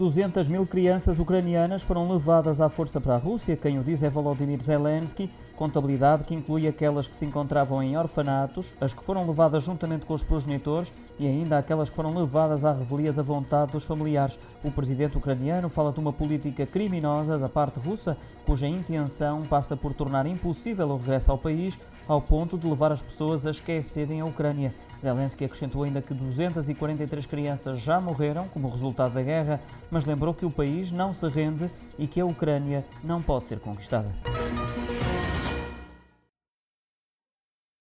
200 mil crianças ucranianas foram levadas à força para a Rússia. Quem o diz é Volodymyr Zelensky. Contabilidade que inclui aquelas que se encontravam em orfanatos, as que foram levadas juntamente com os progenitores e ainda aquelas que foram levadas à revelia da vontade dos familiares. O presidente ucraniano fala de uma política criminosa da parte russa, cuja intenção passa por tornar impossível o regresso ao país, ao ponto de levar as pessoas a esquecerem a Ucrânia. Zelensky acrescentou ainda que 243 crianças já morreram como resultado da guerra, mas lembrou que o país não se rende e que a Ucrânia não pode ser conquistada.